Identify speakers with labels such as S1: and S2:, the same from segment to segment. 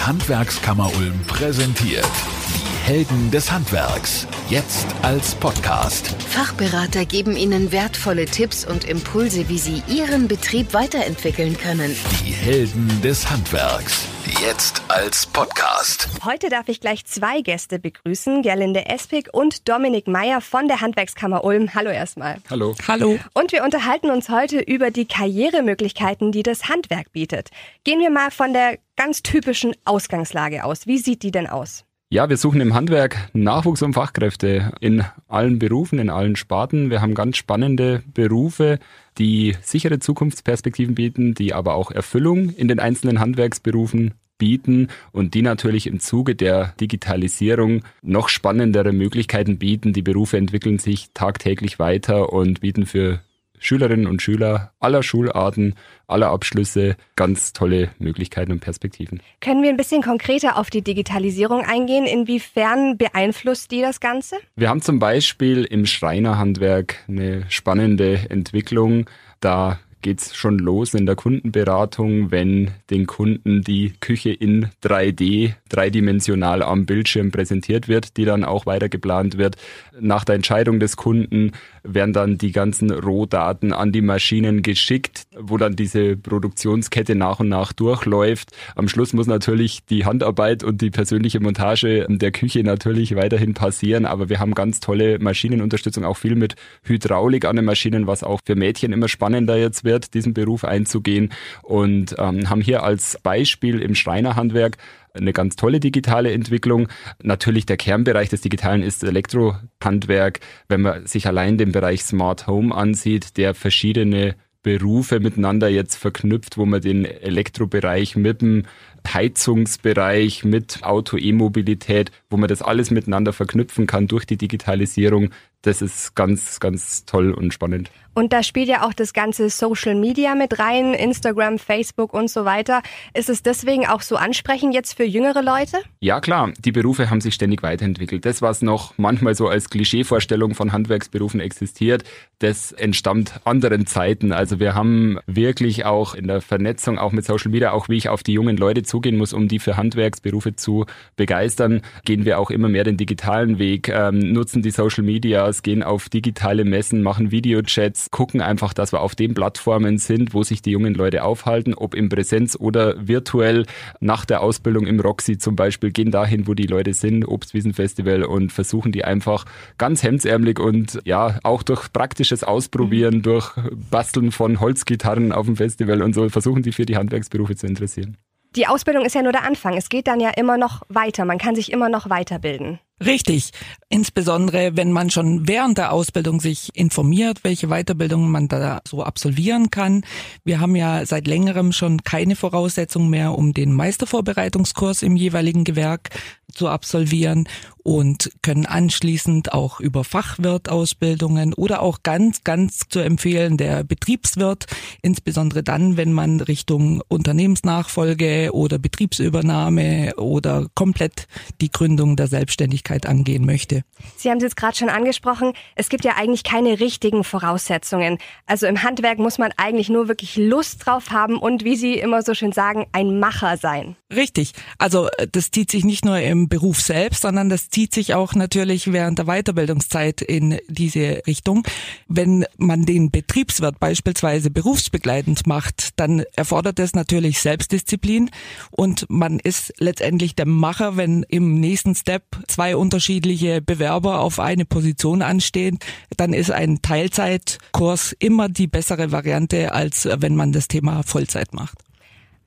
S1: Handwerkskammer Ulm präsentiert Helden des Handwerks. Jetzt als Podcast.
S2: Fachberater geben Ihnen wertvolle Tipps und Impulse, wie Sie Ihren Betrieb weiterentwickeln können.
S1: Die Helden des Handwerks. Jetzt als Podcast.
S3: Heute darf ich gleich zwei Gäste begrüßen, Gerlinde Espig und Dominik Meyer von der Handwerkskammer Ulm. Hallo erstmal.
S4: Hallo.
S5: Hallo.
S3: Und wir unterhalten uns heute über die Karrieremöglichkeiten, die das Handwerk bietet. Gehen wir mal von der ganz typischen Ausgangslage aus. Wie sieht die denn aus?
S4: Ja, wir suchen im Handwerk Nachwuchs und Fachkräfte in allen Berufen, in allen Sparten. Wir haben ganz spannende Berufe, die sichere Zukunftsperspektiven bieten, die aber auch Erfüllung in den einzelnen Handwerksberufen bieten und die natürlich im Zuge der Digitalisierung noch spannendere Möglichkeiten bieten. Die Berufe entwickeln sich tagtäglich weiter und bieten für Schülerinnen und Schüler aller Schularten, aller Abschlüsse ganz tolle Möglichkeiten und Perspektiven.
S3: Können wir ein bisschen konkreter auf die Digitalisierung eingehen? Inwiefern beeinflusst die das Ganze?
S4: Wir haben zum Beispiel im Schreinerhandwerk eine spannende Entwicklung. Da geht's schon los in der Kundenberatung, wenn den Kunden die Küche in 3D, dreidimensional am Bildschirm präsentiert wird, die dann auch weiter geplant wird. Nach der Entscheidung des Kunden werden dann die ganzen Rohdaten an die Maschinen geschickt, wo dann diese Produktionskette nach und nach durchläuft. Am Schluss muss natürlich die Handarbeit und die persönliche Montage der Küche natürlich weiterhin passieren, aber wir haben ganz tolle Maschinenunterstützung, auch viel mit Hydraulik an den Maschinen, was auch für Mädchen immer spannender jetzt wird, diesen Beruf einzugehen und ähm, haben hier als Beispiel im Schreinerhandwerk eine ganz tolle digitale Entwicklung. Natürlich der Kernbereich des Digitalen ist Elektrohandwerk. Wenn man sich allein den Bereich Smart Home ansieht, der verschiedene Berufe miteinander jetzt verknüpft, wo man den Elektrobereich mit dem Heizungsbereich, mit Auto-E-Mobilität, wo man das alles miteinander verknüpfen kann durch die Digitalisierung, das ist ganz, ganz toll und spannend.
S3: Und da spielt ja auch das ganze Social Media mit rein, Instagram, Facebook und so weiter. Ist es deswegen auch so ansprechend jetzt für jüngere Leute?
S4: Ja klar, die Berufe haben sich ständig weiterentwickelt. Das, was noch manchmal so als Klischeevorstellung von Handwerksberufen existiert, das entstammt anderen Zeiten. Also wir haben wirklich auch in der Vernetzung, auch mit Social Media, auch wie ich auf die jungen Leute zugehen muss, um die für Handwerksberufe zu begeistern, gehen wir auch immer mehr den digitalen Weg, ähm, nutzen die Social Medias, gehen auf digitale Messen, machen Videochats, gucken einfach, dass wir auf den Plattformen sind, wo sich die jungen Leute aufhalten, ob in Präsenz oder virtuell. Nach der Ausbildung im Roxy zum Beispiel gehen dahin, wo die Leute sind, Obstwiesenfestival und versuchen die einfach ganz hemdsärmelig und ja, auch durch praktisches Ausprobieren, mhm. durch Basteln von Holzgitarren auf dem Festival und so, versuchen die für die Handwerksberufe zu interessieren.
S3: Die Ausbildung ist ja nur der Anfang. Es geht dann ja immer noch weiter. Man kann sich immer noch weiterbilden.
S5: Richtig. Insbesondere, wenn man schon während der Ausbildung sich informiert, welche Weiterbildungen man da so absolvieren kann. Wir haben ja seit längerem schon keine Voraussetzung mehr, um den Meistervorbereitungskurs im jeweiligen Gewerk zu absolvieren und können anschließend auch über Fachwirtausbildungen oder auch ganz, ganz zu empfehlen der Betriebswirt, insbesondere dann, wenn man Richtung Unternehmensnachfolge oder Betriebsübernahme oder komplett die Gründung der Selbstständigkeit angehen möchte.
S3: Sie haben es jetzt gerade schon angesprochen, es gibt ja eigentlich keine richtigen Voraussetzungen. Also im Handwerk muss man eigentlich nur wirklich Lust drauf haben und, wie Sie immer so schön sagen, ein Macher sein.
S5: Richtig. Also das zieht sich nicht nur im Beruf selbst, sondern das zieht sich auch natürlich während der Weiterbildungszeit in diese Richtung. Wenn man den Betriebswirt beispielsweise berufsbegleitend macht, dann erfordert es natürlich Selbstdisziplin und man ist letztendlich der Macher, wenn im nächsten Step zwei unterschiedliche Bewerber auf eine Position anstehen, dann ist ein Teilzeitkurs immer die bessere Variante, als wenn man das Thema Vollzeit macht.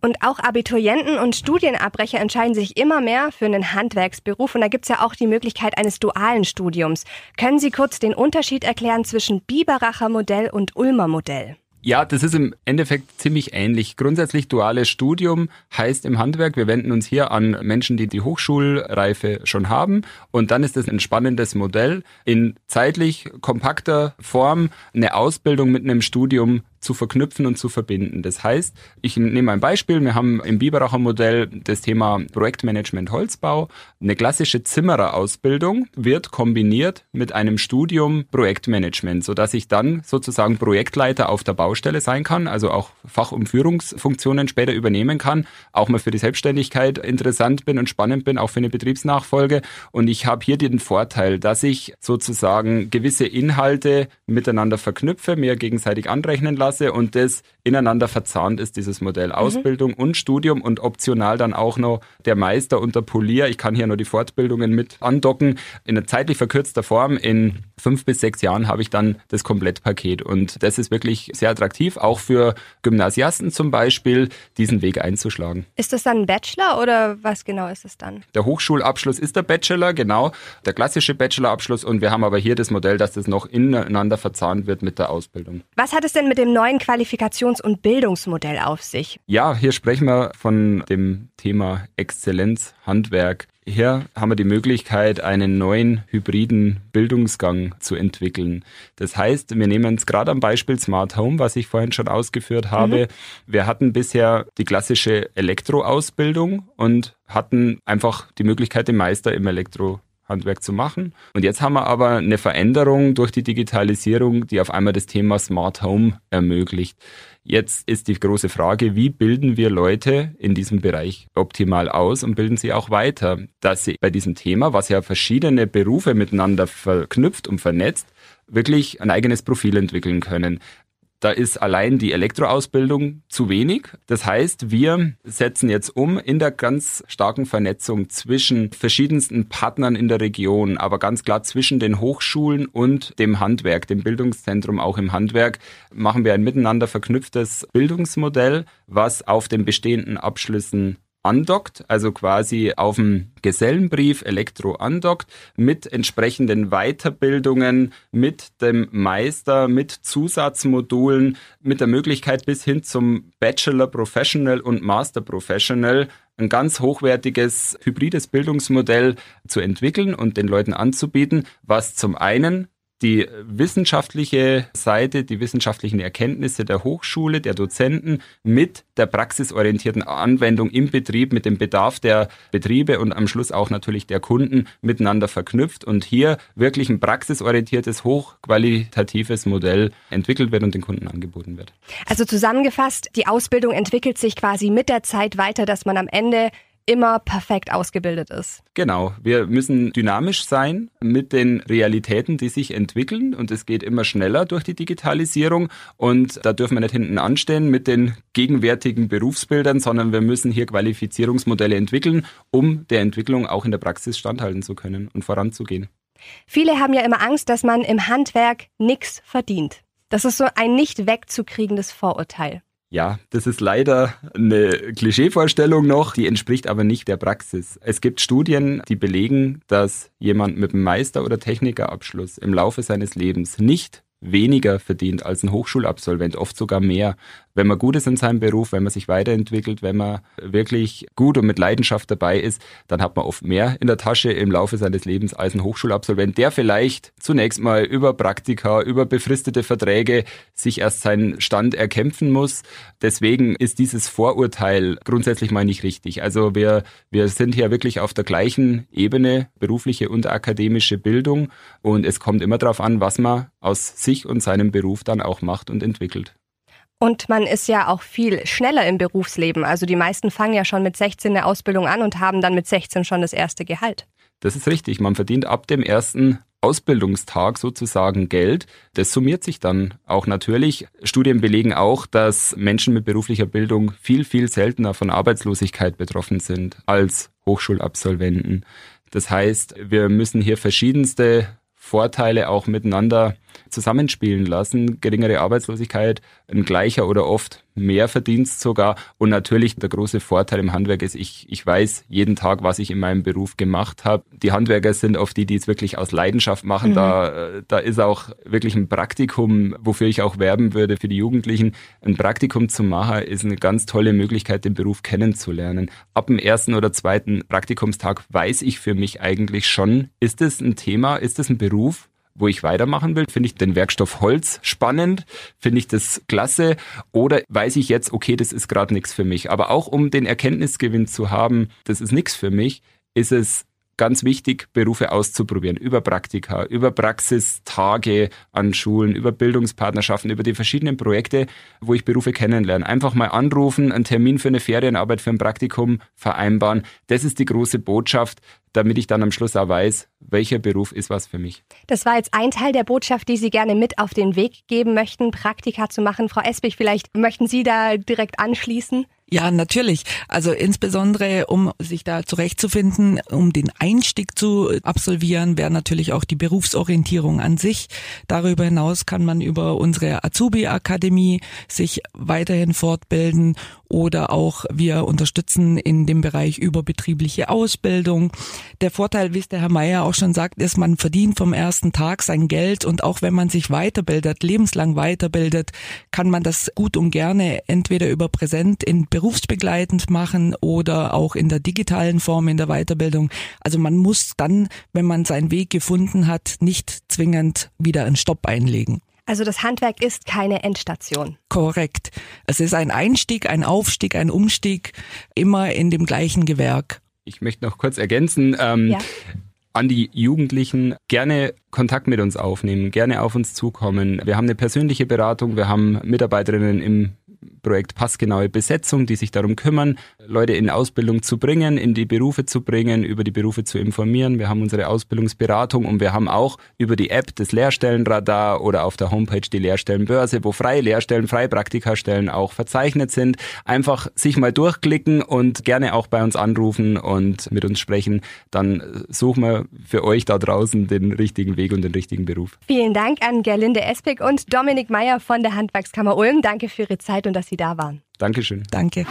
S3: Und auch Abiturienten und Studienabbrecher entscheiden sich immer mehr für einen Handwerksberuf. Und da gibt's ja auch die Möglichkeit eines dualen Studiums. Können Sie kurz den Unterschied erklären zwischen Biberacher Modell und Ulmer Modell?
S4: Ja, das ist im Endeffekt ziemlich ähnlich. Grundsätzlich duales Studium heißt im Handwerk, wir wenden uns hier an Menschen, die die Hochschulreife schon haben. Und dann ist es ein spannendes Modell, in zeitlich kompakter Form eine Ausbildung mit einem Studium zu verknüpfen und zu verbinden. Das heißt, ich nehme ein Beispiel. Wir haben im Biberacher Modell das Thema Projektmanagement Holzbau. Eine klassische Zimmererausbildung wird kombiniert mit einem Studium Projektmanagement, sodass ich dann sozusagen Projektleiter auf der Baustelle sein kann, also auch Fach- und Führungsfunktionen später übernehmen kann, auch mal für die Selbstständigkeit interessant bin und spannend bin, auch für eine Betriebsnachfolge. Und ich habe hier den Vorteil, dass ich sozusagen gewisse Inhalte miteinander verknüpfe, mir gegenseitig anrechnen lasse und das ineinander verzahnt ist, dieses Modell mhm. Ausbildung und Studium und optional dann auch noch der Meister und der Polier. Ich kann hier nur die Fortbildungen mit andocken. In einer zeitlich verkürzter Form in fünf bis sechs Jahren habe ich dann das Komplettpaket. Und das ist wirklich sehr attraktiv, auch für Gymnasiasten zum Beispiel, diesen Weg einzuschlagen.
S3: Ist das dann ein Bachelor oder was genau ist es dann?
S4: Der Hochschulabschluss ist der Bachelor, genau, der klassische Bachelorabschluss. Und wir haben aber hier das Modell, dass das noch ineinander verzahnt wird mit der Ausbildung.
S3: Was hat es denn mit dem neuen Qualifikations- und Bildungsmodell auf sich?
S4: Ja, hier sprechen wir von dem Thema Exzellenz, Handwerk. Hier haben wir die Möglichkeit, einen neuen hybriden Bildungsgang zu entwickeln. Das heißt, wir nehmen es gerade am Beispiel Smart Home, was ich vorhin schon ausgeführt habe. Mhm. Wir hatten bisher die klassische Elektroausbildung und hatten einfach die Möglichkeit, den Meister im Elektro Handwerk zu machen. Und jetzt haben wir aber eine Veränderung durch die Digitalisierung, die auf einmal das Thema Smart Home ermöglicht. Jetzt ist die große Frage, wie bilden wir Leute in diesem Bereich optimal aus und bilden sie auch weiter, dass sie bei diesem Thema, was ja verschiedene Berufe miteinander verknüpft und vernetzt, wirklich ein eigenes Profil entwickeln können. Da ist allein die Elektroausbildung zu wenig. Das heißt, wir setzen jetzt um in der ganz starken Vernetzung zwischen verschiedensten Partnern in der Region, aber ganz klar zwischen den Hochschulen und dem Handwerk, dem Bildungszentrum auch im Handwerk, machen wir ein miteinander verknüpftes Bildungsmodell, was auf den bestehenden Abschlüssen andockt, also quasi auf dem Gesellenbrief Elektro andockt, mit entsprechenden Weiterbildungen, mit dem Meister, mit Zusatzmodulen, mit der Möglichkeit bis hin zum Bachelor Professional und Master Professional ein ganz hochwertiges hybrides Bildungsmodell zu entwickeln und den Leuten anzubieten, was zum einen die wissenschaftliche Seite, die wissenschaftlichen Erkenntnisse der Hochschule, der Dozenten mit der praxisorientierten Anwendung im Betrieb, mit dem Bedarf der Betriebe und am Schluss auch natürlich der Kunden miteinander verknüpft und hier wirklich ein praxisorientiertes, hochqualitatives Modell entwickelt wird und den Kunden angeboten wird.
S3: Also zusammengefasst, die Ausbildung entwickelt sich quasi mit der Zeit weiter, dass man am Ende immer perfekt ausgebildet ist.
S4: Genau, wir müssen dynamisch sein mit den Realitäten, die sich entwickeln und es geht immer schneller durch die Digitalisierung und da dürfen wir nicht hinten anstehen mit den gegenwärtigen Berufsbildern, sondern wir müssen hier Qualifizierungsmodelle entwickeln, um der Entwicklung auch in der Praxis standhalten zu können und voranzugehen.
S3: Viele haben ja immer Angst, dass man im Handwerk nichts verdient. Das ist so ein nicht wegzukriegendes Vorurteil.
S4: Ja, das ist leider eine Klischeevorstellung noch, die entspricht aber nicht der Praxis. Es gibt Studien, die belegen, dass jemand mit einem Meister- oder Technikerabschluss im Laufe seines Lebens nicht weniger verdient als ein Hochschulabsolvent, oft sogar mehr. Wenn man gut ist in seinem Beruf, wenn man sich weiterentwickelt, wenn man wirklich gut und mit Leidenschaft dabei ist, dann hat man oft mehr in der Tasche im Laufe seines Lebens als ein Hochschulabsolvent, der vielleicht zunächst mal über Praktika, über befristete Verträge sich erst seinen Stand erkämpfen muss. Deswegen ist dieses Vorurteil grundsätzlich mal nicht richtig. Also wir, wir sind hier wirklich auf der gleichen Ebene, berufliche und akademische Bildung. Und es kommt immer darauf an, was man aus sich und seinem Beruf dann auch macht und entwickelt.
S3: Und man ist ja auch viel schneller im Berufsleben. Also die meisten fangen ja schon mit 16 eine Ausbildung an und haben dann mit 16 schon das erste Gehalt.
S4: Das ist richtig. Man verdient ab dem ersten Ausbildungstag sozusagen Geld. Das summiert sich dann auch natürlich. Studien belegen auch, dass Menschen mit beruflicher Bildung viel, viel seltener von Arbeitslosigkeit betroffen sind als Hochschulabsolventen. Das heißt, wir müssen hier verschiedenste Vorteile auch miteinander zusammenspielen lassen. Geringere Arbeitslosigkeit, ein gleicher oder oft mehr Verdienst sogar. Und natürlich der große Vorteil im Handwerk ist, ich, ich weiß jeden Tag, was ich in meinem Beruf gemacht habe. Die Handwerker sind oft die, die es wirklich aus Leidenschaft machen. Mhm. Da, da ist auch wirklich ein Praktikum, wofür ich auch werben würde für die Jugendlichen. Ein Praktikum zu machen ist eine ganz tolle Möglichkeit, den Beruf kennenzulernen. Ab dem ersten oder zweiten Praktikumstag weiß ich für mich eigentlich schon, ist es ein Thema, ist es ein Beruf, wo ich weitermachen will? Finde ich den Werkstoff Holz spannend? Finde ich das klasse? Oder weiß ich jetzt, okay, das ist gerade nichts für mich? Aber auch um den Erkenntnisgewinn zu haben, das ist nichts für mich, ist es ganz wichtig, Berufe auszuprobieren, über Praktika, über Praxistage an Schulen, über Bildungspartnerschaften, über die verschiedenen Projekte, wo ich Berufe kennenlerne. Einfach mal anrufen, einen Termin für eine Ferienarbeit, für ein Praktikum vereinbaren. Das ist die große Botschaft, damit ich dann am Schluss auch weiß, welcher Beruf ist was für mich.
S3: Das war jetzt ein Teil der Botschaft, die Sie gerne mit auf den Weg geben möchten, Praktika zu machen. Frau Espich, vielleicht möchten Sie da direkt anschließen?
S5: Ja, natürlich. Also insbesondere, um sich da zurechtzufinden, um den Einstieg zu absolvieren, wäre natürlich auch die Berufsorientierung an sich. Darüber hinaus kann man über unsere Azubi-Akademie sich weiterhin fortbilden oder auch wir unterstützen in dem Bereich überbetriebliche Ausbildung. Der Vorteil, wie es der Herr Meier auch schon sagt, ist, man verdient vom ersten Tag sein Geld und auch wenn man sich weiterbildet, lebenslang weiterbildet, kann man das gut und gerne entweder über Präsent in berufsbegleitend machen oder auch in der digitalen Form in der Weiterbildung. Also man muss dann, wenn man seinen Weg gefunden hat, nicht zwingend wieder einen Stopp einlegen.
S3: Also das Handwerk ist keine Endstation.
S5: Korrekt. Es ist ein Einstieg, ein Aufstieg, ein Umstieg, immer in dem gleichen Gewerk.
S4: Ich möchte noch kurz ergänzen. Ähm, ja. An die Jugendlichen gerne Kontakt mit uns aufnehmen, gerne auf uns zukommen. Wir haben eine persönliche Beratung, wir haben Mitarbeiterinnen im Projekt Passgenaue Besetzung, die sich darum kümmern, Leute in Ausbildung zu bringen, in die Berufe zu bringen, über die Berufe zu informieren. Wir haben unsere Ausbildungsberatung und wir haben auch über die App des Lehrstellenradar oder auf der Homepage die Lehrstellenbörse, wo freie Lehrstellen, freie Praktikastellen auch verzeichnet sind. Einfach sich mal durchklicken und gerne auch bei uns anrufen und mit uns sprechen. Dann suchen wir für euch da draußen den richtigen Weg und den richtigen Beruf.
S3: Vielen Dank an Gerlinde Espig und Dominik Meyer von der Handwerkskammer Ulm. Danke für Ihre Zeit und dass Sie da waren.
S4: Dankeschön.
S5: Danke.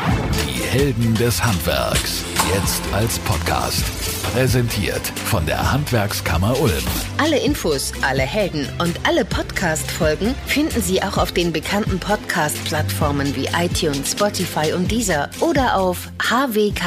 S1: Die Helden des Handwerks. Jetzt als Podcast. Präsentiert von der Handwerkskammer Ulm.
S2: Alle Infos, alle Helden und alle Podcast-Folgen finden Sie auch auf den bekannten Podcast-Plattformen wie iTunes, Spotify und Deezer oder auf hwk-ulm.de.